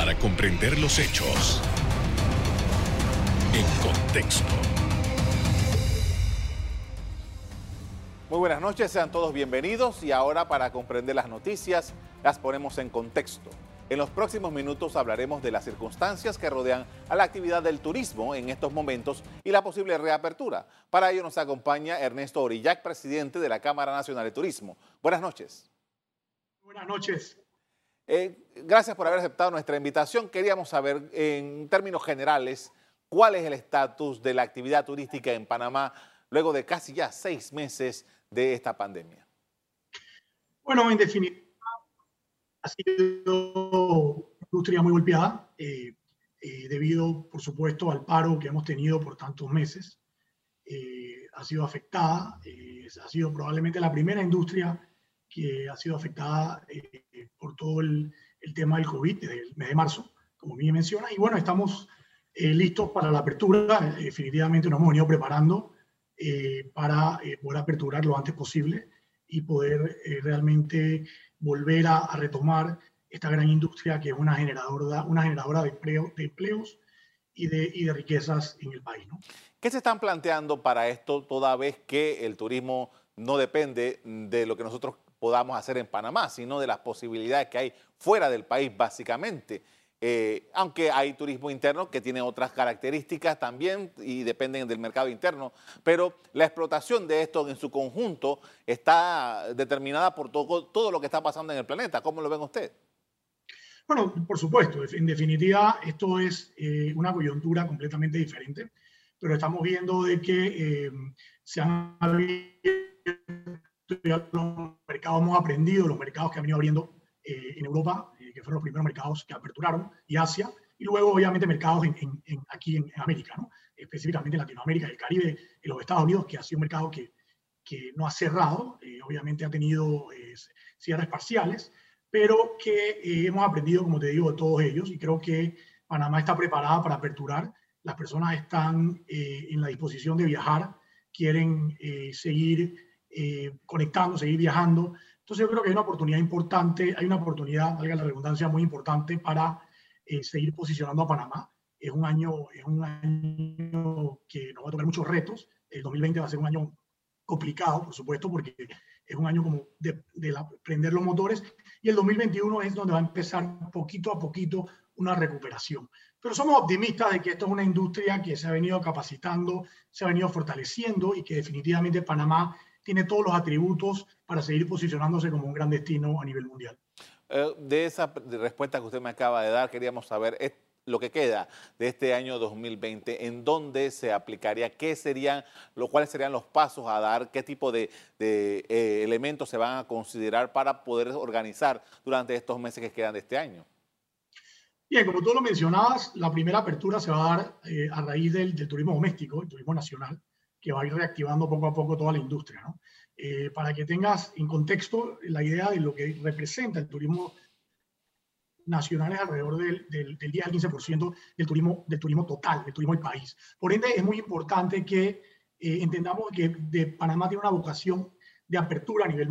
para comprender los hechos en contexto. Muy buenas noches, sean todos bienvenidos y ahora para comprender las noticias las ponemos en contexto. En los próximos minutos hablaremos de las circunstancias que rodean a la actividad del turismo en estos momentos y la posible reapertura. Para ello nos acompaña Ernesto Orillac, presidente de la Cámara Nacional de Turismo. Buenas noches. Buenas noches. Eh, gracias por haber aceptado nuestra invitación. Queríamos saber, en términos generales, cuál es el estatus de la actividad turística en Panamá luego de casi ya seis meses de esta pandemia. Bueno, en definitiva, ha sido una industria muy golpeada eh, eh, debido, por supuesto, al paro que hemos tenido por tantos meses. ha sido afectada, ha sido probablemente la primera industria que ha sido afectada eh, por todo el, el, tema del COVID desde el mes de marzo, como bien menciona. Y bueno, estamos eh, listos para la apertura. definitivamente nos hemos venido preparando eh, para poder aperturar lo antes posible y poder realmente volver a, a, retomar esta gran industria que es una generadora, una generadora de, empleo, de empleos y de, y de riquezas en el país. ¿no? ¿Qué se están planteando para esto toda vez que el turismo no depende de lo que nosotros podamos hacer en Panamá, sino de las posibilidades que hay fuera del país, básicamente. Eh, aunque hay turismo interno que tiene otras características también y dependen del mercado interno, pero la explotación de esto en su conjunto está determinada por todo, todo lo que está pasando en el planeta. ¿Cómo lo ven ustedes? Bueno, por supuesto, en definitiva, esto es eh, una coyuntura completamente diferente, pero estamos viendo de que eh, se han los mercados hemos aprendido, los mercados que han venido abriendo eh, en Europa, eh, que fueron los primeros mercados que aperturaron, y Asia, y luego obviamente mercados en, en, aquí en, América, ¿no? específicamente en Latinoamérica el Caribe, en los Estados Unidos, que ha sido un mercado que, que no ha cerrado, eh, obviamente ha tenido cierres parciales, pero que hemos aprendido, como te digo, de todos ellos, y creo que Panamá está preparada para aperturar, las personas están en la disposición de viajar, quieren seguir eh, conectando, seguir viajando. Entonces yo creo que hay una oportunidad importante, hay una oportunidad, valga la redundancia, muy importante para eh, seguir posicionando a Panamá. Es un año, es un año que nos va a tocar muchos retos. El 2020 va a ser un año complicado, por supuesto, porque es un año como de, de prender los motores. Y el 2021 es donde va a empezar poquito a poquito una recuperación. Pero somos optimistas de que esto es una industria que se ha venido capacitando, se ha venido fortaleciendo y que definitivamente Panamá tiene todos los atributos para seguir posicionándose como un gran destino a nivel mundial. Eh, de esa respuesta que usted me acaba de dar, queríamos saber es lo que queda de este año 2020, en dónde se aplicaría, qué serían, lo, cuáles serían los pasos a dar, qué tipo de, eh, elementos se van a considerar para poder organizar durante estos meses que quedan de este año. Bien, como tú lo mencionabas, la primera apertura se va a dar eh, a raíz del, del, turismo doméstico, el turismo nacional que va a ir reactivando poco a poco toda la industria. ¿no? Eh, para que tengas en contexto la idea de lo que representa el turismo nacional es alrededor del, del, 10 al 15% del turismo, del turismo total, del turismo del país. Por ende, es muy importante que eh, entendamos que de Panamá tiene una vocación de apertura a nivel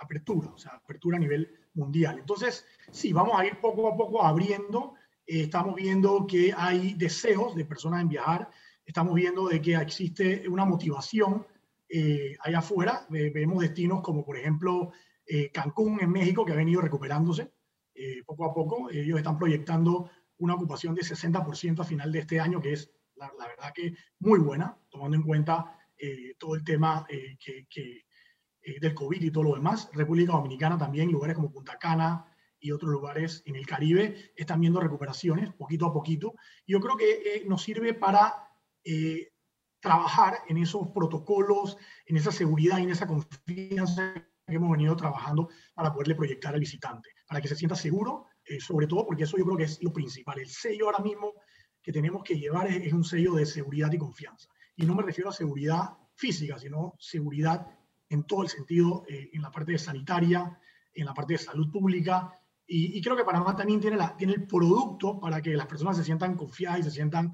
apertura, o sea, apertura a nivel mundial. Entonces, sí, vamos a ir poco a poco abriendo. Eh, estamos viendo que hay deseos de personas en viajar, estamos viendo de que existe una motivación eh, allá afuera. vemos destinos como, por ejemplo, eh, Cancún en México, que ha venido recuperándose eh, poco a poco. Ellos están proyectando una ocupación de 60% a final de este año, que es la, verdad que muy buena, tomando en cuenta todo el tema que, que, del COVID y todo lo demás. República Dominicana también, lugares como Punta Cana, y otros lugares en el Caribe están viendo recuperaciones poquito a poquito. Yo creo que nos sirve para eh, trabajar en esos protocolos, en esa seguridad y en esa confianza que hemos venido trabajando para poderle proyectar al visitante, para que se sienta seguro, eh, sobre todo porque eso yo creo que es lo principal. El sello ahora mismo que tenemos que llevar es, un sello de seguridad y confianza. Y no me refiero a seguridad física, sino seguridad en todo el sentido, eh, en la parte sanitaria, en la parte de salud pública. Y, creo que Panamá también tiene, el producto para que las personas se sientan confiadas y se sientan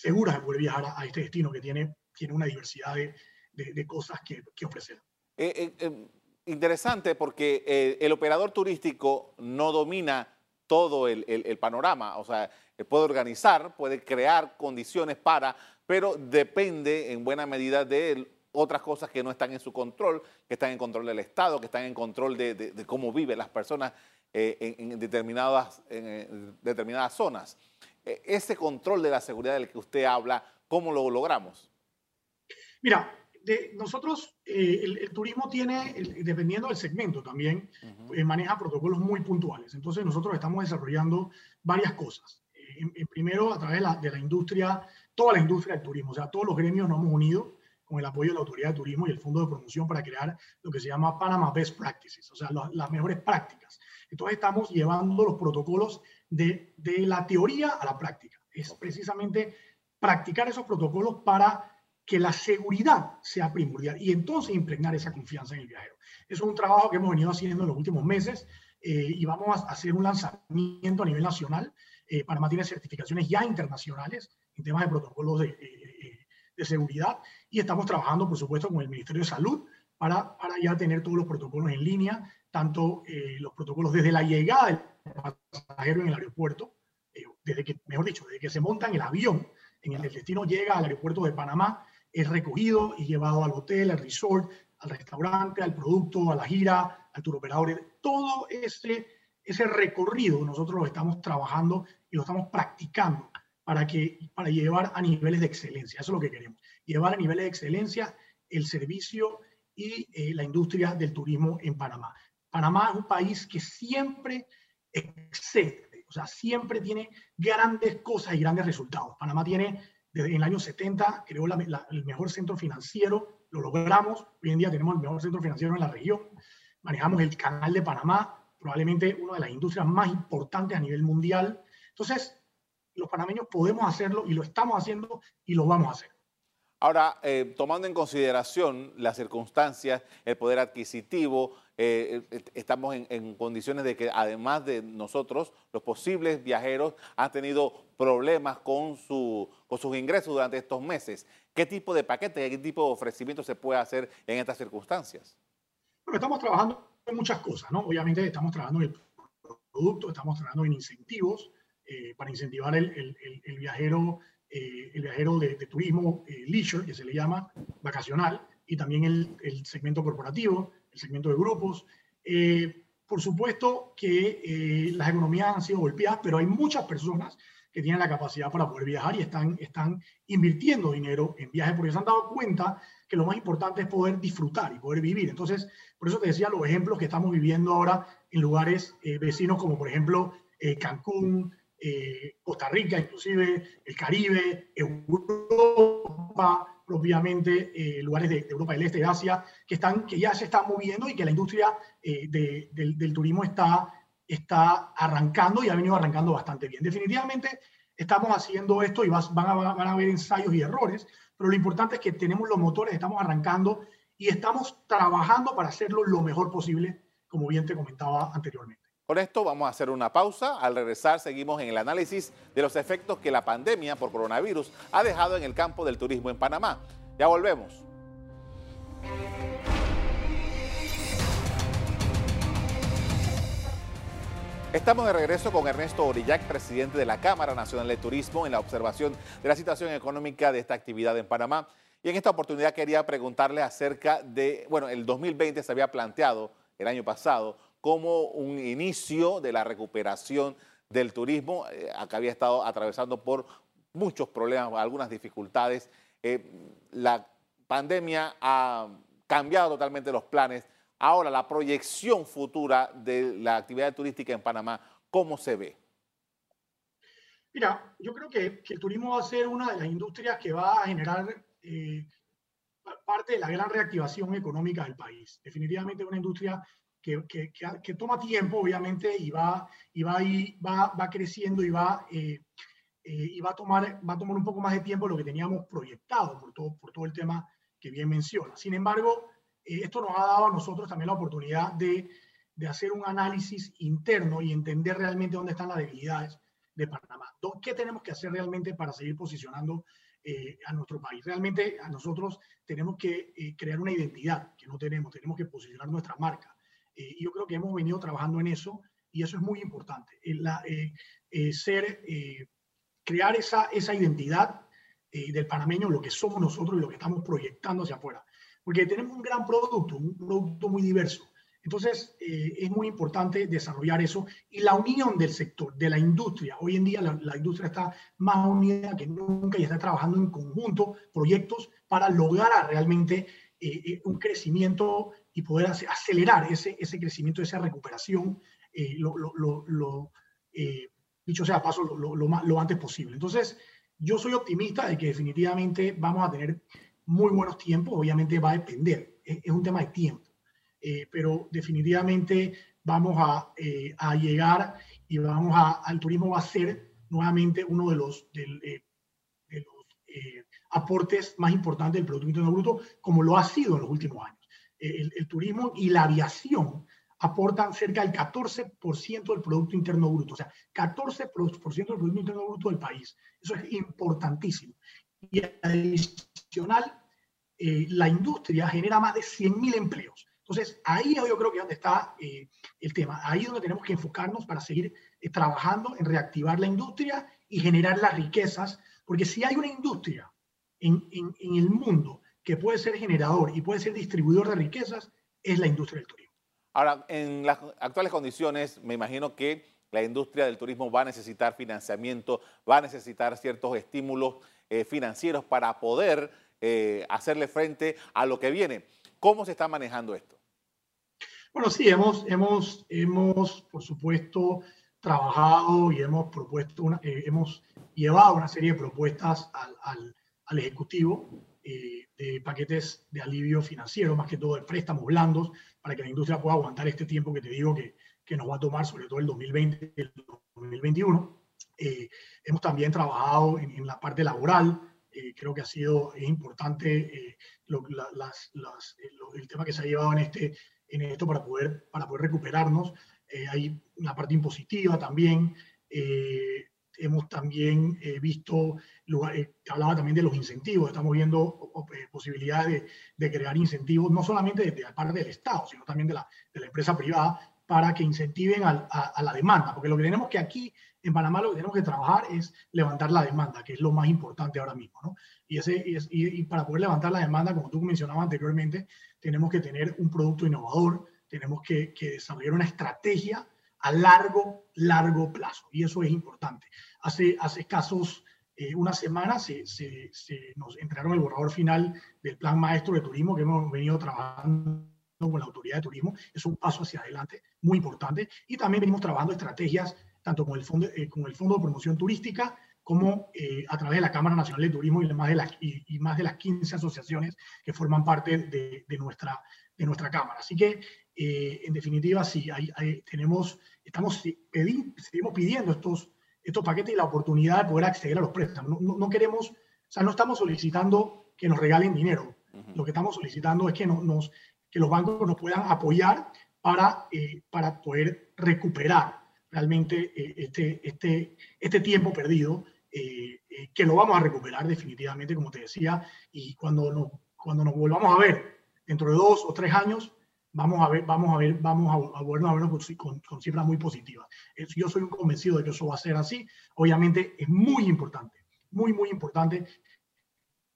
seguras de poder viajar a, este destino que tiene, tiene una diversidad de, de, cosas que, que ofrecer. Eh, eh, eh, interesante porque el operador turístico no domina todo el, panorama. O sea, puede organizar, puede crear condiciones para, pero depende en buena medida de otras cosas que no están en su control, que están en control del Estado, que están en control de, cómo viven las personas eh, en, determinadas, en determinadas zonas. E, ese control de la seguridad del que usted habla, ¿cómo lo logramos? Mira, de, nosotros, eh, el, turismo tiene, dependiendo del segmento también, eh, maneja protocolos muy puntuales. Entonces nosotros estamos desarrollando varias cosas. En, primero, a través de la, de la, industria, toda la industria del turismo, o sea, todos los gremios nos hemos unido con el apoyo de la Autoridad de Turismo y el Fondo de Promoción para crear lo que se llama Panama Best Practices, o sea, las mejores prácticas. Entonces estamos llevando los protocolos de, de la teoría a la práctica. Es precisamente practicar esos protocolos para que la seguridad sea primordial y entonces impregnar esa confianza en el viajero. Eso es un trabajo que hemos venido haciendo en los últimos meses eh, y vamos a hacer un lanzamiento a nivel nacional. Eh, Panamá tiene certificaciones ya internacionales en temas de protocolos de, eh, de seguridad y estamos trabajando, por supuesto, con el Ministerio de Salud para, para ya tener todos los protocolos en línea, tanto eh, los protocolos desde la llegada del pasajero en el aeropuerto, eh, desde que, mejor dicho, desde que se monta en el avión, en el, destino llega al aeropuerto de Panamá, es recogido y llevado al hotel, al resort, al restaurante, al producto, a la gira, al tour operador, todo ese, ese recorrido nosotros lo estamos trabajando y lo estamos practicando para, que, para llevar a niveles de excelencia. Eso es lo que queremos, llevar a niveles de excelencia el servicio y eh, la industria del turismo en Panamá. Panamá es un país que siempre excede, o sea, siempre tiene grandes cosas y grandes resultados. Panamá tiene, desde el año 70, creó el mejor centro financiero, lo logramos, hoy en día tenemos el mejor centro financiero en la región, manejamos el canal de Panamá, probablemente una de las industrias más importantes a nivel mundial. Entonces, los panameños podemos hacerlo y lo estamos haciendo y lo vamos a hacer. Ahora, eh, tomando en consideración las circunstancias, el poder adquisitivo, eh, eh, estamos en, condiciones de que además de nosotros, los posibles viajeros han tenido problemas con, su, con sus ingresos durante estos meses. ¿Qué tipo de paquete, qué tipo de ofrecimiento se puede hacer en estas circunstancias? Bueno, estamos trabajando en muchas cosas, ¿no? Obviamente estamos trabajando en el producto, estamos trabajando en incentivos, para incentivar el, el viajero eh, de, turismo eh, leisure, que se le llama, vacacional, y también el, segmento corporativo, el segmento de grupos. por supuesto que las economías han sido golpeadas, pero hay muchas personas que tienen la capacidad para poder viajar y están, están invirtiendo dinero en viajes porque se han dado cuenta que lo más importante es poder disfrutar y poder vivir. Entonces, por eso te decía los ejemplos que estamos viviendo ahora en lugares vecinos como por ejemplo Cancún, eh, Costa Rica, inclusive el Caribe, Europa, propiamente eh, lugares de, Europa del Este y Asia, que, están, que ya se están moviendo y que la industria eh, del, turismo está, está arrancando y ha venido arrancando bastante bien. Definitivamente estamos haciendo esto y van, a, van a haber ensayos y errores, pero lo importante es que tenemos los motores, estamos arrancando y estamos trabajando para hacerlo lo mejor posible, como bien te comentaba anteriormente. Con esto vamos a hacer una pausa. Al regresar seguimos en el análisis de los efectos que la pandemia por coronavirus ha dejado en el campo del turismo en Panamá. Ya volvemos. Estamos de regreso con Ernesto Orillac, presidente de la Cámara Nacional de Turismo, en la observación de la situación económica de esta actividad en Panamá. Y en esta oportunidad quería preguntarle acerca de, bueno, el 2020 se había planteado el año pasado como un inicio de la recuperación del turismo. Eh, acá había estado atravesando por muchos problemas, algunas dificultades. Eh, la pandemia ha cambiado totalmente los planes. Ahora, la proyección futura de la actividad turística en Panamá, ¿cómo se ve? Mira, yo creo que, el turismo va a ser una de las industrias que va a generar eh, parte de la gran reactivación económica del país. Definitivamente una industria que, que, que, toma tiempo, obviamente, y va, y va, y va, va creciendo y va, eh, eh, y va, a tomar, va a tomar un poco más de tiempo de lo que teníamos proyectado por todo, por todo el tema que bien menciona. Sin embargo, eh, esto nos ha dado a nosotros también la oportunidad de, de, hacer un análisis interno y entender realmente dónde están las debilidades de Panamá. ¿Qué tenemos que hacer realmente para seguir posicionando a nuestro país? Realmente a nosotros tenemos que crear una identidad que no tenemos, tenemos que posicionar nuestra marca. Eh, yo creo que hemos venido trabajando en eso y eso es muy importante. La, ser, crear esa, esa identidad del panameño, lo que somos nosotros y lo que estamos proyectando hacia afuera. Porque tenemos un gran producto, un producto muy diverso. Entonces, eh, es muy importante desarrollar eso y la unión del sector, de la industria. Hoy en día la, industria está más unida que nunca y está trabajando en conjunto proyectos para lograr realmente eh, eh, un crecimiento y poder acelerar ese, ese crecimiento, esa recuperación, lo, lo, dicho sea paso, lo, antes posible. Entonces, yo soy optimista de que definitivamente vamos a tener muy buenos tiempos. Obviamente va a depender, es un tema de tiempo eh, pero definitivamente vamos a, eh, llegar y vamos a, al turismo va a ser nuevamente uno de los, eh, de los aportes más importantes del Producto Interno Bruto, como lo ha sido en los últimos años. El, el turismo y la aviación aportan cerca del 14% del Producto Interno Bruto, o sea, 14% del Producto Interno Bruto del país. Eso es importantísimo. Y adicional, la industria genera más de 100.000 empleos. Entonces, ahí yo creo que es donde está eh, el tema. Ahí es donde tenemos que enfocarnos para seguir eh, trabajando en reactivar la industria y generar las riquezas, porque si hay una industria en, en, el mundo que puede ser generador y puede ser distribuidor de riquezas, es la industria del turismo. Ahora, en las actuales condiciones, me imagino que la industria del turismo va a necesitar financiamiento, va a necesitar ciertos estímulos eh, financieros para poder hacerle frente a lo que viene. ¿Cómo se está manejando esto? Bueno, sí, hemos, hemos, hemos por supuesto, trabajado y hemos propuesto, una, eh, hemos llevado una serie de propuestas al, al, al Ejecutivo eh, de paquetes de alivio financiero, más que todo de préstamos blandos, para que la industria pueda aguantar este tiempo que te digo que, que nos va a tomar, sobre todo el 2020 y el 2021. Eh, hemos también trabajado en, en, la parte laboral, creo que ha sido importante lo, las, las, el tema que se ha llevado en este en esto para poder, para poder recuperarnos. Eh, hay una parte impositiva también. Eh, hemos también eh, visto, hablaba también de los incentivos, estamos viendo posibilidades de, de, crear incentivos, no solamente de, de, parte del Estado, sino también de la, de la empresa privada, para que incentiven a, a, la demanda, porque lo que tenemos que aquí en Panamá lo que tenemos que trabajar es levantar la demanda, que es lo más importante ahora mismo, ¿no? Y, ese, y, y para poder levantar la demanda, como tú mencionabas anteriormente, tenemos que tener un producto innovador, tenemos que, que desarrollar una estrategia a largo, largo plazo, y eso es importante. Hace, hace escasos eh, una semana se, se, se, nos entregaron el borrador final del Plan Maestro de Turismo que hemos venido trabajando con la Autoridad de Turismo. Es un paso hacia adelante muy importante. Y también venimos trabajando estrategias tanto con el Fondo, eh, con el fondo de Promoción Turística como eh, a través de la Cámara Nacional de Turismo y más de las, y, y más de las 15 asociaciones que forman parte de, de, nuestra, de nuestra Cámara. Así que, eh, en definitiva, sí, hay, hay, tenemos, estamos pedi seguimos pidiendo estos, estos paquetes y la oportunidad de poder acceder a los préstamos. No, no, no, queremos, o sea, no estamos solicitando que nos regalen dinero. Uh -huh. Lo que estamos solicitando es que, no, nos, que los bancos nos puedan apoyar para, eh, para poder recuperar realmente eh, este, este, este tiempo perdido, eh, eh, que lo vamos a recuperar definitivamente, como te decía, y cuando nos, cuando nos volvamos a ver dentro de dos o tres años, vamos a ver, vamos a ver, vamos a, a volvernos a vernos con, con, con, cifras muy positivas. Yo soy un convencido de que eso va a ser así. Obviamente es muy importante, muy, muy importante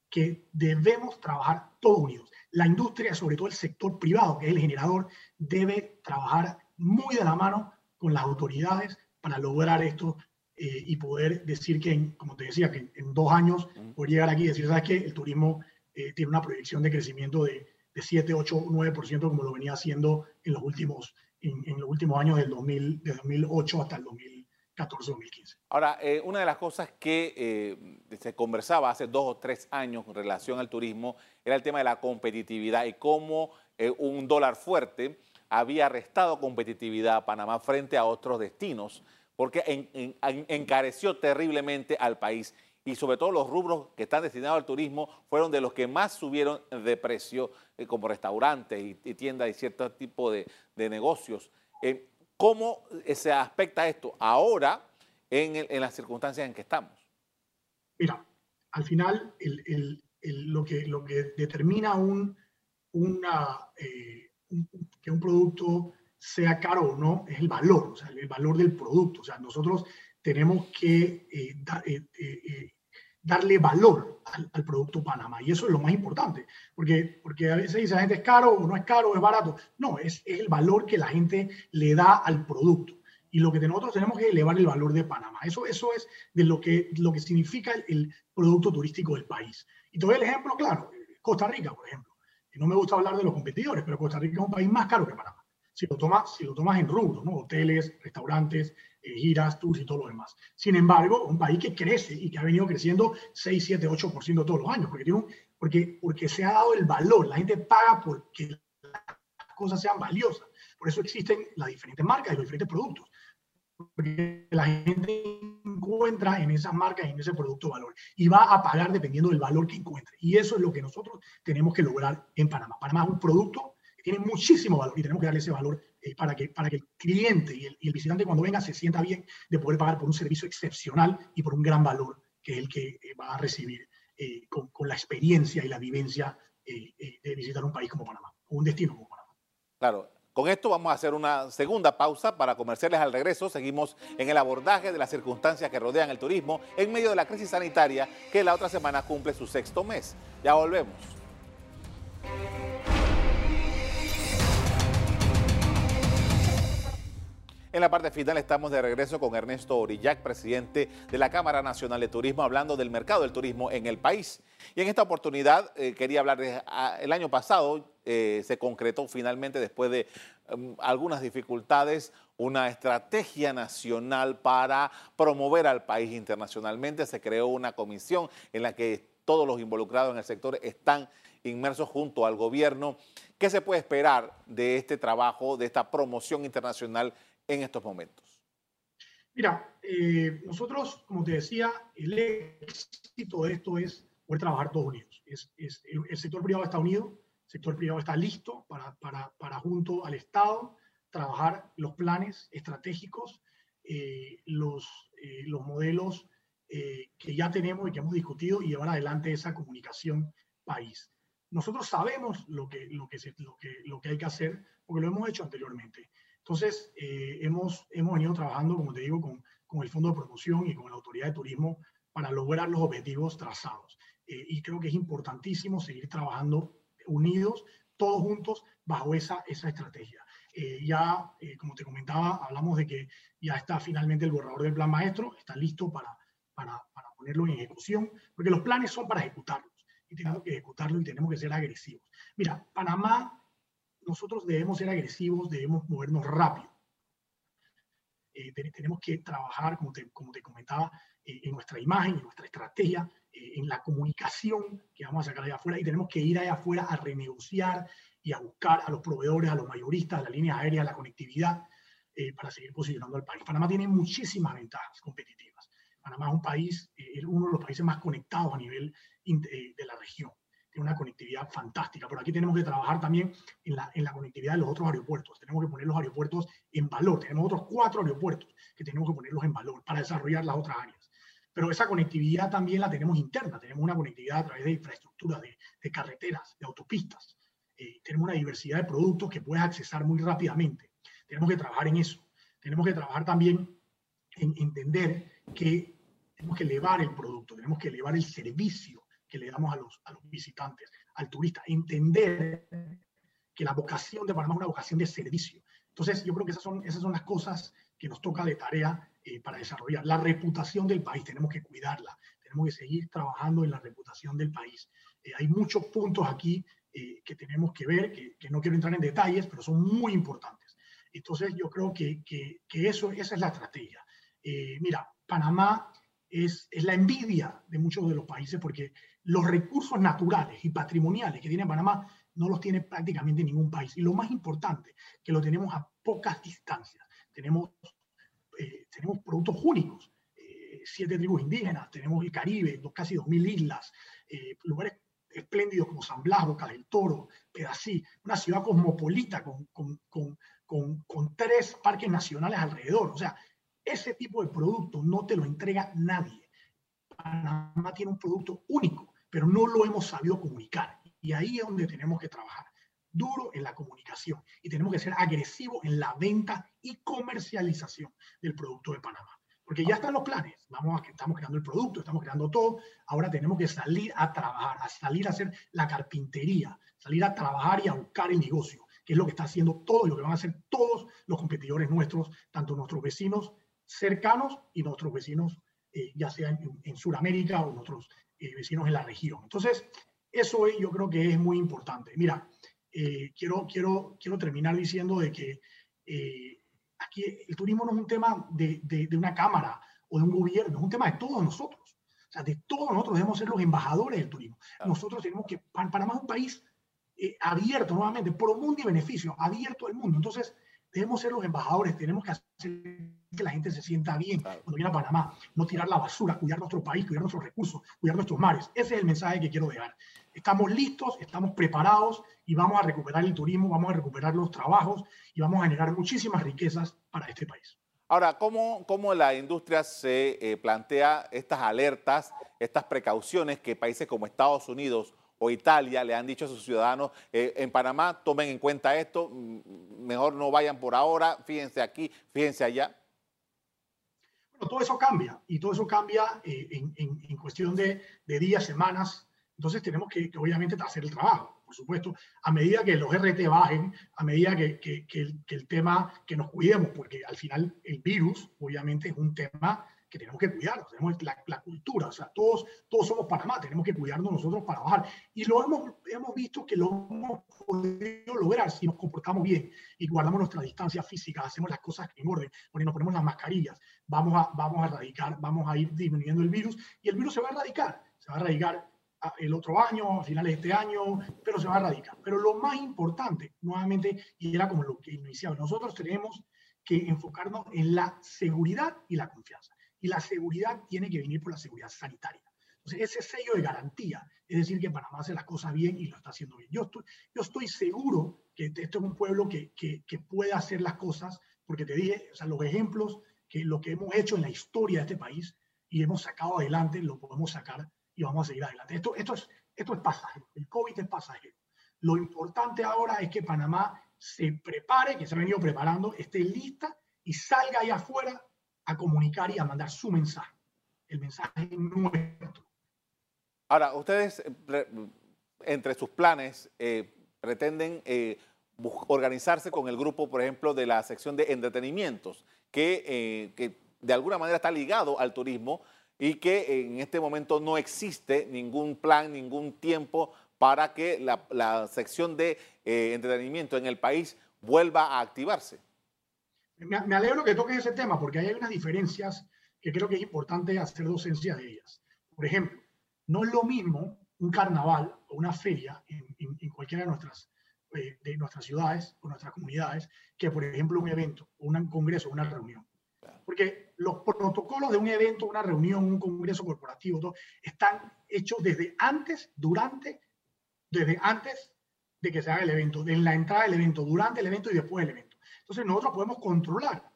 que debemos trabajar todos unidos. La industria, sobre todo el sector privado, que es el generador, debe trabajar muy de la mano con las autoridades para lograr esto eh, y poder decir que, en, como te decía, que en, en dos años poder llegar aquí y decir, ¿sabes qué? El turismo eh, tiene una proyección de crecimiento de, de 7, 8, 9% como lo venía haciendo en los últimos, en, en los últimos años del 2000, de 2008 hasta el 2014-2015. Ahora, eh, una de las cosas que eh, se conversaba hace dos o tres años en relación al turismo era el tema de la competitividad y cómo eh, un dólar fuerte había restado competitividad a Panamá frente a otros destinos, porque en, en, encareció terriblemente al país. Y sobre todo los rubros que están destinados al turismo fueron de los que más subieron de precio, eh, como restaurantes y, tiendas y cierto tipo de, negocios. Eh, ¿Cómo se aspecta esto ahora en, las circunstancias en que estamos? Mira, al final lo, que, lo que determina un, una, eh, un, que un producto sea caro o no, es el valor, o sea, el valor del producto. O sea, nosotros tenemos que eh, eh, eh, darle valor al, producto Panamá. Y eso es lo más importante, porque, porque a veces dice la gente es caro o no es caro, es barato. No, es, es el valor que la gente le da al producto y lo que nosotros tenemos que elevar el valor de Panamá. Eso, eso es de lo que, lo que significa el, producto turístico del país. Y te doy el ejemplo claro, Costa Rica, por ejemplo. Y no me gusta hablar de los competidores, pero Costa Rica es un país más caro que Panamá. Si lo tomas, si lo tomas en rubro, ¿no? hoteles, restaurantes, eh, giras, tours y todo lo demás. Sin embargo, un país que crece y que ha venido creciendo 6, 7, 8% todos los años, porque, tiene porque, porque se ha dado el valor. La gente paga porque las cosas sean valiosas. Por eso existen las diferentes marcas y los diferentes productos porque la gente encuentra en esas marcas y en ese producto valor y va a pagar dependiendo del valor que encuentre. Y eso es lo que nosotros tenemos que lograr en Panamá. Panamá es un producto que tiene muchísimo valor y tenemos que darle ese valor eh, para, que, para que el cliente y el, visitante cuando venga se sienta bien de poder pagar por un servicio excepcional y por un gran valor que es el que eh, va a recibir eh, con, con, la experiencia y la vivencia de visitar un país como Panamá, o un destino como Panamá. Claro, con esto vamos a hacer una segunda pausa para comerciales al regreso. Seguimos en el abordaje de las circunstancias que rodean el turismo en medio de la crisis sanitaria que la otra semana cumple su sexto mes. Ya volvemos. En la parte final estamos de regreso con Ernesto Orillac, presidente de la Cámara Nacional de Turismo, hablando del mercado del turismo en el país. Y en esta oportunidad eh, quería hablar de, ah, el año pasado eh, se concretó finalmente después de em, algunas dificultades una estrategia nacional para promover al país internacionalmente. Se creó una comisión en la que todos los involucrados en el sector están inmersos junto al gobierno. ¿Qué se puede esperar de este trabajo, de esta promoción internacional en estos momentos? Mira, eh, nosotros, como te decía, el éxito de esto es poder trabajar todos unidos. Es, el, sector privado está unido, el sector privado está listo para, para, para junto al Estado trabajar los planes estratégicos, eh, los, eh, los modelos que ya tenemos y que hemos discutido y llevar adelante esa comunicación país. Nosotros sabemos lo que, lo que, lo que, lo que hay que hacer porque lo hemos hecho anteriormente. Entonces, eh, hemos, hemos venido trabajando, como te digo, con, con, el Fondo de Promoción y con la Autoridad de Turismo para lograr los objetivos trazados. Eh, y creo que es importantísimo seguir trabajando unidos, todos juntos, bajo esa, esa estrategia. Eh, ya, como te comentaba, hablamos de que ya está finalmente el borrador del plan maestro, está listo para, para, para ponerlo en ejecución, porque los planes son para ejecutarlos y tenemos que ejecutarlos y tenemos que ser agresivos. Mira, Panamá nosotros debemos ser agresivos, debemos movernos rápido. Eh, tenemos que trabajar, como te, como te comentaba, eh, en nuestra imagen, en nuestra estrategia, eh, en la comunicación que vamos a sacar allá afuera y tenemos que ir allá afuera a renegociar y a buscar a los proveedores, a los mayoristas, a las líneas aéreas, la conectividad para seguir posicionando al país. Panamá tiene muchísimas ventajas competitivas. Panamá es un país, uno de los países más conectados a nivel de la región tiene una conectividad fantástica. Pero aquí tenemos que trabajar también en la, en la conectividad de los otros aeropuertos. Tenemos que poner los aeropuertos en valor. Tenemos otros cuatro aeropuertos que tenemos que ponerlos en valor para desarrollar las otras áreas. Pero esa conectividad también la tenemos interna. Tenemos una conectividad a través de infraestructura, de, de carreteras, de autopistas. Eh, tenemos una diversidad de productos que puedes accesar muy rápidamente. Tenemos que trabajar en eso. Tenemos que trabajar también en entender que tenemos que elevar el producto, tenemos que elevar el servicio que le damos a los, a los visitantes, al turista, entender que la vocación de Panamá es una vocación de servicio. Entonces, yo creo que esas son, esas son las cosas que nos toca de tarea eh, para desarrollar. La reputación del país, tenemos que cuidarla, tenemos que seguir trabajando en la reputación del país. Eh, hay muchos puntos aquí eh, que tenemos que ver, que, que, no quiero entrar en detalles, pero son muy importantes. Entonces, yo creo que, que, que eso, esa es la estrategia. mira, Panamá es, es la envidia de muchos de los países porque los recursos naturales y patrimoniales que tiene Panamá no los tiene prácticamente ningún país. Y lo más importante, que lo tenemos a pocas distancias. Tenemos, eh, tenemos productos únicos, eh, siete tribus indígenas, tenemos el Caribe, dos, casi 2.000 islas, eh, lugares espléndidos como San Blas, Boca del Toro, Pedací, una ciudad cosmopolita con, con, con, con, tres parques nacionales alrededor. O sea, ese tipo de producto no te lo entrega nadie. Panamá tiene un producto único pero no lo hemos sabido comunicar. Y ahí es donde tenemos que trabajar. duro en la comunicación y tenemos que ser agresivos en la venta y comercialización del producto de Panamá. Porque ya están los planes, vamos a, estamos creando el producto, estamos creando todo, ahora tenemos que salir a trabajar, a salir a hacer la carpintería, salir a trabajar y a buscar el negocio, que es lo que está haciendo todo y lo que van a hacer todos los competidores nuestros, tanto nuestros vecinos cercanos y nuestros vecinos, eh, ya sea en, Sudamérica o nuestros eh, vecinos en la región. Entonces, eso yo creo que es muy importante. Mira, eh, quiero, quiero, quiero terminar diciendo de que aquí el turismo no es un tema de, de, una cámara o de un gobierno, es un tema de todos nosotros. O sea, de todos nosotros debemos ser los embajadores del turismo. Nosotros tenemos que, Panamá es un país abierto nuevamente, por un mundo y beneficio, abierto al mundo. Entonces, debemos ser los embajadores, tenemos que hacer que la gente se sienta bien cuando viene a Panamá, no tirar la basura, cuidar nuestro país, cuidar nuestros recursos, cuidar nuestros mares. Ese es el mensaje que quiero dejar. Estamos listos, estamos preparados y vamos a recuperar el turismo, vamos a recuperar los trabajos y vamos a generar muchísimas riquezas para este país. Ahora, ¿cómo, cómo la industria se eh, plantea estas alertas, estas precauciones que países como Estados Unidos o Italia le han dicho a sus ciudadanos, eh, en Panamá tomen en cuenta esto, mejor no vayan por ahora, fíjense aquí, fíjense allá? Bueno, todo eso cambia y todo eso cambia eh, en, cuestión de, días, semanas. Entonces tenemos que, obviamente hacer el trabajo, por supuesto, a medida que los RT bajen, a medida que, que, el, tema, que nos cuidemos, porque al final el virus obviamente es un tema que tenemos que cuidarnos, tenemos la, cultura, o sea, todos, todos somos Panamá, tenemos que cuidarnos nosotros para bajar. Y lo hemos, hemos visto que lo hemos podido lograr si nos comportamos bien y guardamos nuestra distancia física, hacemos las cosas en orden, nos ponemos las mascarillas, vamos a, vamos a erradicar, vamos a ir disminuyendo el virus y el virus se va a erradicar, se va a erradicar el otro año, a finales de este año, pero se va a erradicar. Pero lo más importante, nuevamente, y era como lo que iniciaba, nosotros tenemos que enfocarnos en la seguridad y la confianza y la seguridad tiene que venir por la seguridad sanitaria. Entonces, ese sello de garantía, es decir, que Panamá hace las cosas bien y lo está haciendo bien. Yo estoy, yo estoy seguro que esto es un pueblo que, que, que puede hacer las cosas, porque te dije, o sea, los ejemplos, que lo que hemos hecho en la historia de este país y hemos sacado adelante, lo podemos sacar y vamos a seguir adelante. Esto, esto, es, esto es pasajero, el COVID es pasajero. Lo importante ahora es que Panamá se prepare, que se ha venido preparando, esté lista y salga ahí afuera a comunicar y a mandar su mensaje, el mensaje nuestro. Ahora, ustedes, eh, entre sus planes, eh, pretenden eh, organizarse con el grupo, por ejemplo, de la sección de entretenimientos, que, que de alguna manera está ligado al turismo y que en este momento no existe ningún plan, ningún tiempo para que la, la sección de entretenimiento en el país vuelva a activarse. Me, alegro que toques ese tema porque hay unas diferencias que creo que es importante hacer docencia de ellas. Por ejemplo, no es lo mismo un carnaval o una feria en, cualquiera de nuestras, eh, de nuestras ciudades o nuestras comunidades que, por ejemplo, un evento, un congreso, una reunión. Porque los protocolos de un evento, una reunión, un congreso corporativo, todo, están hechos desde antes, durante, desde antes de que se haga el evento, de la entrada del evento, durante el evento y después del evento. Entonces nosotros podemos controlar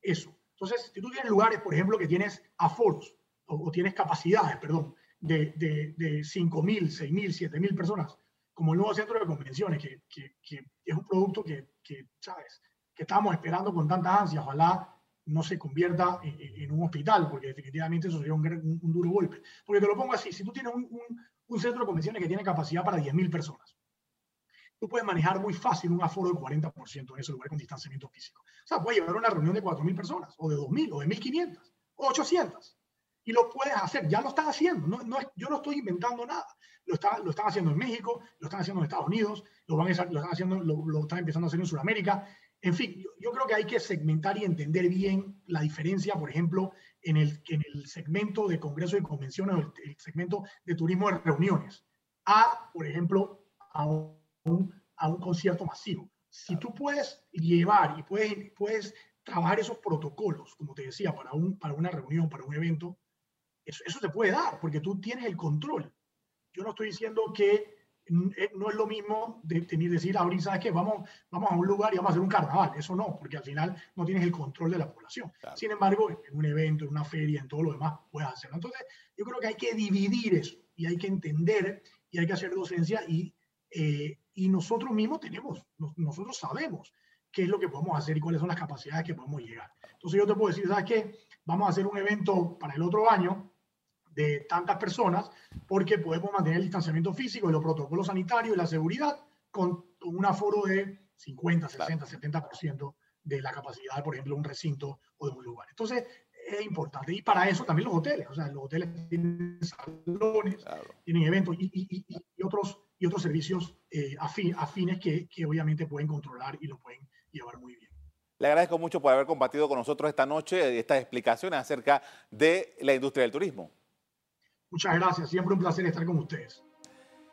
eso. Entonces, si tú tienes lugares, por ejemplo, que tienes aforos o, tienes capacidades, perdón, de, de, de 5.000, 6.000, 7.000 personas, como el nuevo centro de convenciones, que, que, es un producto que, que, ¿sabes? Que estamos esperando con tanta ansia, ojalá no se convierta en, un hospital, porque definitivamente eso sería un, un, duro golpe. Porque te lo pongo así, si tú tienes un, un centro de convenciones que tiene capacidad para 10.000 personas, tú puedes manejar muy fácil un aforo del 40% en ese lugar con distanciamiento físico. O sea, puedes llevar una reunión de 4.000 personas, o de 2.000, o de 1.500, o 800. Y lo puedes hacer, ya lo están haciendo. No, no, yo no estoy inventando nada. Lo, está, lo están haciendo en México, lo están haciendo en Estados Unidos, lo, van lo están, haciendo, lo, están empezando a hacer en Sudamérica. En fin, yo, creo que hay que segmentar y entender bien la diferencia, por ejemplo, en el, en el segmento de congresos y convenciones, el, el segmento de turismo de reuniones, a, por ejemplo, a un a un concierto masivo. Si tú puedes llevar y puedes, puedes trabajar esos protocolos, como te decía, para, un, para una reunión, para un evento, eso, eso te puede dar, porque tú tienes el control. Yo no estoy diciendo que eh, no es lo mismo de, de decir ahorita, ¿sabes qué? Vamos, vamos a un lugar y vamos a hacer un carnaval. Eso no, porque al final no tienes el control de la población. Sin embargo, en un evento, en una feria, en todo lo demás, puedes hacerlo. Entonces, yo creo que hay que dividir eso y hay que entender y hay que hacer docencia y eh, y nosotros mismos tenemos, nosotros sabemos qué es lo que podemos hacer y cuáles son las capacidades que podemos llegar. Entonces yo te puedo decir, ¿sabes qué? Vamos a hacer un evento para el otro año de tantas personas porque podemos mantener el distanciamiento físico y los protocolos sanitarios y la seguridad con un aforo de 50, 60, 70% de la capacidad, por ejemplo, de un recinto o de un lugar. Entonces, es importante. Y para eso también los hoteles. O sea, los hoteles tienen salones, tienen eventos y, y, y, otros, y otros servicios eh, afines que, que obviamente pueden controlar y lo pueden llevar muy bien. Le agradezco mucho por haber compartido con nosotros esta noche estas explicaciones acerca de la industria del turismo. Muchas gracias, siempre un placer estar con ustedes.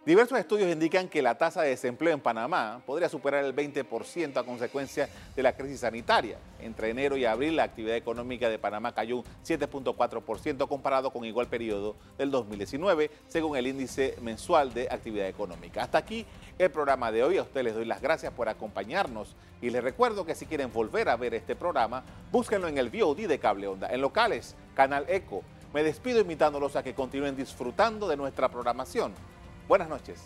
Diversos estudios indican que la tasa de desempleo en Panamá podría superar el 20% a consecuencia de la crisis sanitaria. Entre enero y abril, la actividad económica de Panamá cayó un 7.4% comparado con igual periodo del 2019, según el índice mensual de actividad económica. Hasta aquí el programa de hoy. A ustedes les doy las gracias por acompañarnos y les recuerdo que si quieren volver a ver este programa, búsquenlo en el VOD de Cable Onda, en locales, Canal Eco. Me despido invitándolos a que continúen disfrutando de nuestra programación. Buenas noches.